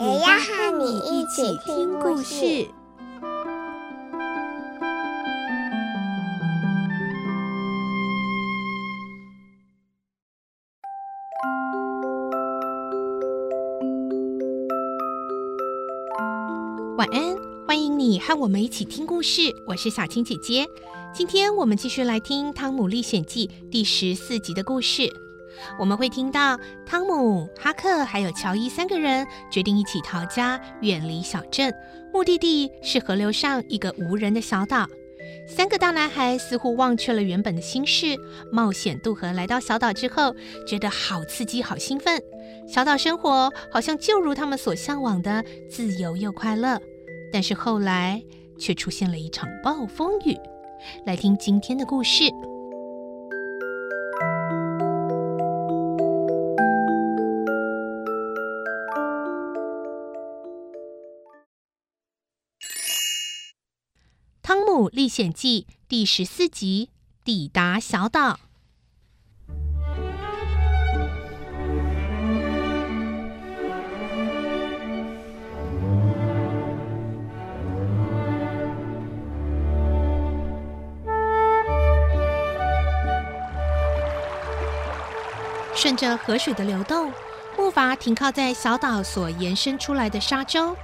也要和你一起听故事。晚安，欢迎你和我们一起听故事。我是小青姐姐，今天我们继续来听《汤姆历险记》第十四集的故事。我们会听到汤姆、哈克还有乔伊三个人决定一起逃家，远离小镇，目的地是河流上一个无人的小岛。三个大男孩似乎忘却了原本的心事，冒险渡河来到小岛之后，觉得好刺激、好兴奋。小岛生活好像就如他们所向往的，自由又快乐。但是后来却出现了一场暴风雨。来听今天的故事。《历险记》第十四集：抵达小岛。顺着河水的流动，木筏停靠在小岛所延伸出来的沙洲。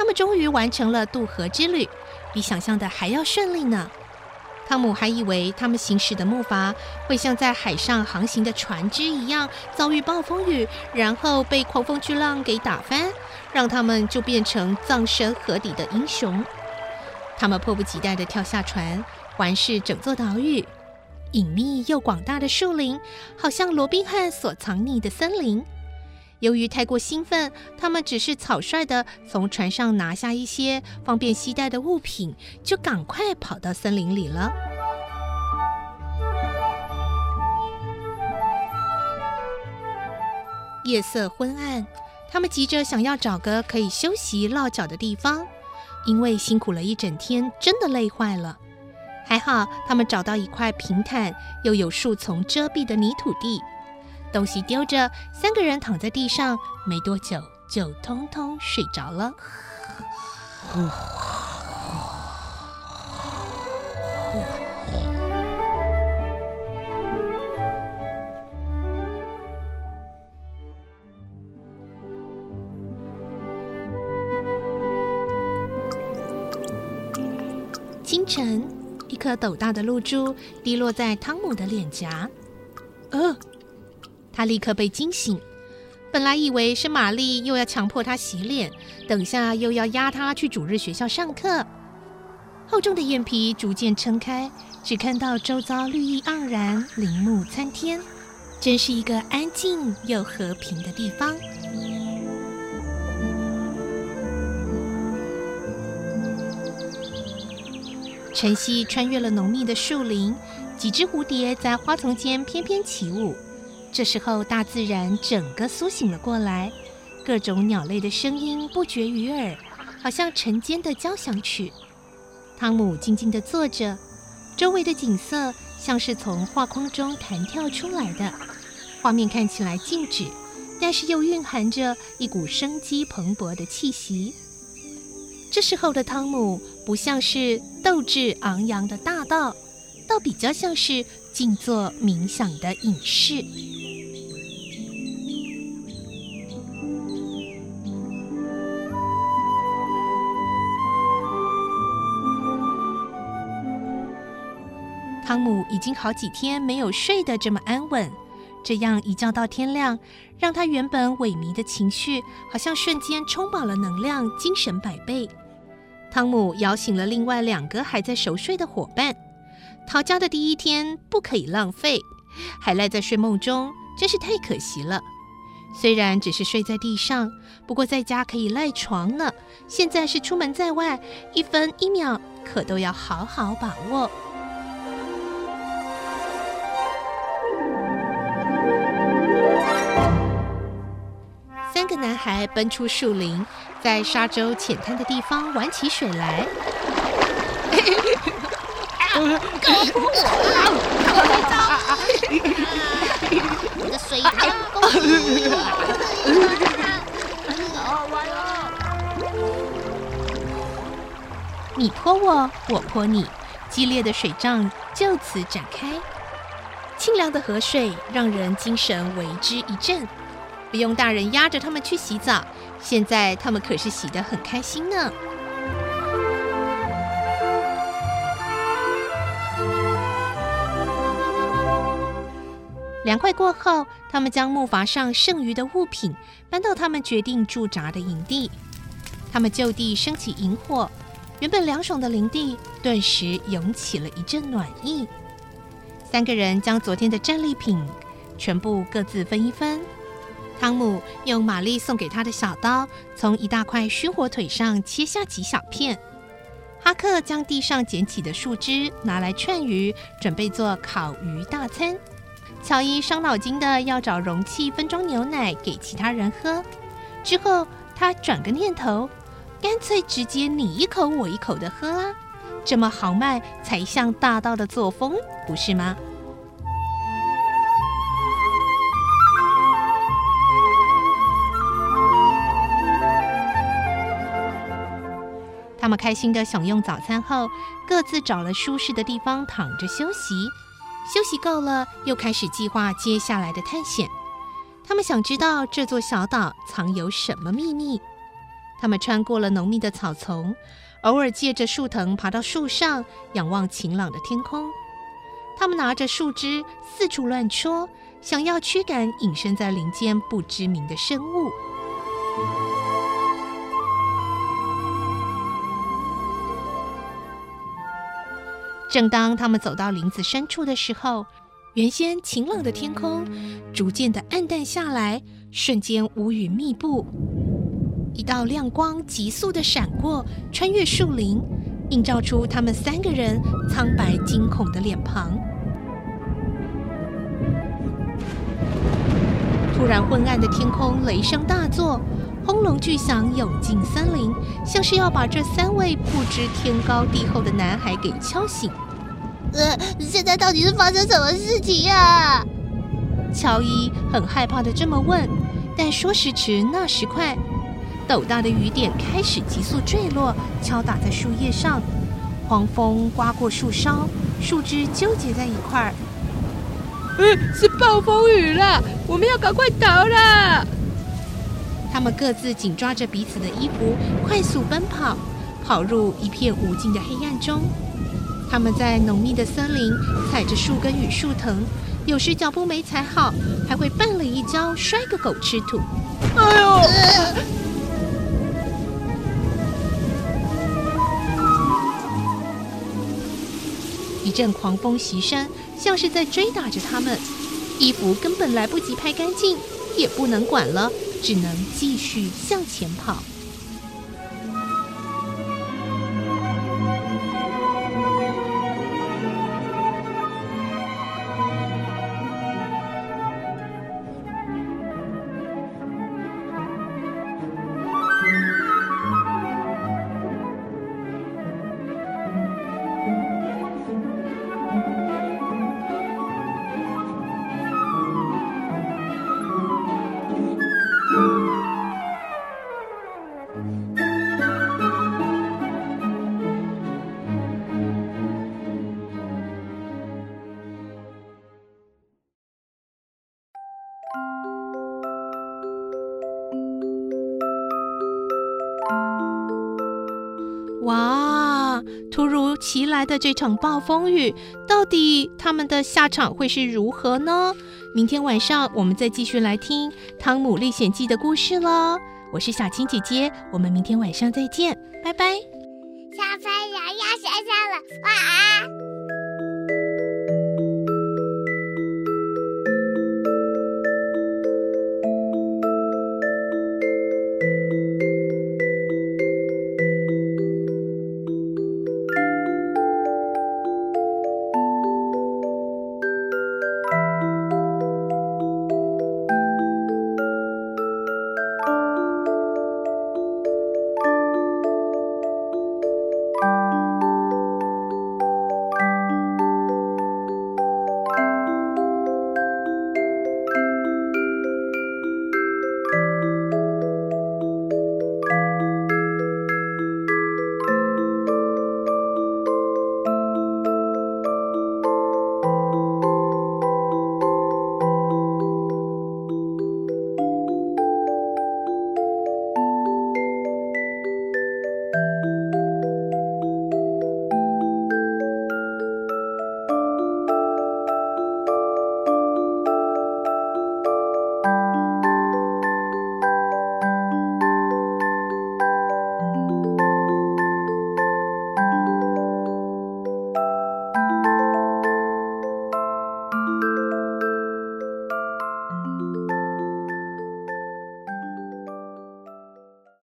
他们终于完成了渡河之旅。比想象的还要顺利呢。汤姆还以为他们行驶的木筏会像在海上航行的船只一样遭遇暴风雨，然后被狂风巨浪给打翻，让他们就变成葬身河底的英雄。他们迫不及待地跳下船，环视整座岛屿，隐秘又广大的树林，好像罗宾汉所藏匿的森林。由于太过兴奋，他们只是草率地从船上拿下一些方便携带的物品，就赶快跑到森林里了。夜色昏暗，他们急着想要找个可以休息落脚的地方，因为辛苦了一整天，真的累坏了。还好，他们找到一块平坦又有树丛遮蔽的泥土地。东西丢着，三个人躺在地上，没多久就通通睡着了。清晨，一颗斗大的露珠滴落在汤姆的脸颊。呃。他立刻被惊醒，本来以为是玛丽又要强迫他洗脸，等下又要押他去主日学校上课。厚重的眼皮逐渐撑开，只看到周遭绿意盎然，林木参天，真是一个安静又和平的地方。晨曦穿越了浓密的树林，几只蝴蝶在花丛间翩翩起舞。这时候，大自然整个苏醒了过来，各种鸟类的声音不绝于耳，好像晨间的交响曲。汤姆静静地坐着，周围的景色像是从画框中弹跳出来的，画面看起来静止，但是又蕴含着一股生机蓬勃的气息。这时候的汤姆不像是斗志昂扬的大盗，倒比较像是静坐冥想的隐士。汤姆已经好几天没有睡得这么安稳，这样一觉到天亮，让他原本萎靡的情绪好像瞬间充满了能量，精神百倍。汤姆摇醒了另外两个还在熟睡的伙伴。逃家的第一天不可以浪费，还赖在睡梦中，真是太可惜了。虽然只是睡在地上，不过在家可以赖床呢。现在是出门在外，一分一秒可都要好好把握。个男孩奔出树林，在沙洲浅滩的地方玩起水来。给我扑我！我的水塘公主！好玩哦！你泼我，我泼你，激烈的水仗就此展开。清凉的河水让人精神为之一振，不用大人压着他们去洗澡，现在他们可是洗得很开心呢。凉快过后，他们将木筏上剩余的物品搬到他们决定驻扎的营地。他们就地升起营火，原本凉爽的林地顿时涌起了一阵暖意。三个人将昨天的战利品全部各自分一分。汤姆用玛丽送给他的小刀，从一大块熏火腿上切下几小片。哈克将地上捡起的树枝拿来串鱼，准备做烤鱼大餐。乔伊伤脑筋的要找容器分装牛奶给其他人喝，之后他转个念头，干脆直接你一口我一口的喝啊，这么豪迈才像大盗的作风，不是吗？他们开心的享用早餐后，各自找了舒适的地方躺着休息。休息够了，又开始计划接下来的探险。他们想知道这座小岛藏有什么秘密。他们穿过了浓密的草丛，偶尔借着树藤爬到树上，仰望晴朗的天空。他们拿着树枝四处乱戳，想要驱赶隐身在林间不知名的生物。正当他们走到林子深处的时候，原先晴朗的天空逐渐的暗淡下来，瞬间乌云密布。一道亮光急速的闪过，穿越树林，映照出他们三个人苍白惊恐的脸庞。突然，昏暗的天空雷声大作，轰隆巨响涌进森林，像是要把这三位不知天高地厚的男孩给敲醒。呃，现在到底是发生什么事情呀？乔伊很害怕的这么问，但说时迟那时快，斗大的雨点开始急速坠落，敲打在树叶上，狂风刮过树梢，树枝纠结在一块儿。嗯，是暴风雨了，我们要赶快逃了！他们各自紧抓着彼此的衣服，快速奔跑，跑入一片无尽的黑暗中。他们在浓密的森林踩着树根与树藤，有时脚步没踩好，还会绊了一跤，摔个狗吃土。哎呦！呃、一阵狂风袭身，像是在追打着他们，衣服根本来不及拍干净，也不能管了，只能继续向前跑。哇！突如其来的这场暴风雨，到底他们的下场会是如何呢？明天晚上我们再继续来听《汤姆历险记》的故事喽。我是小青姐姐，我们明天晚上再见，拜拜。小朋友要睡觉了，晚安。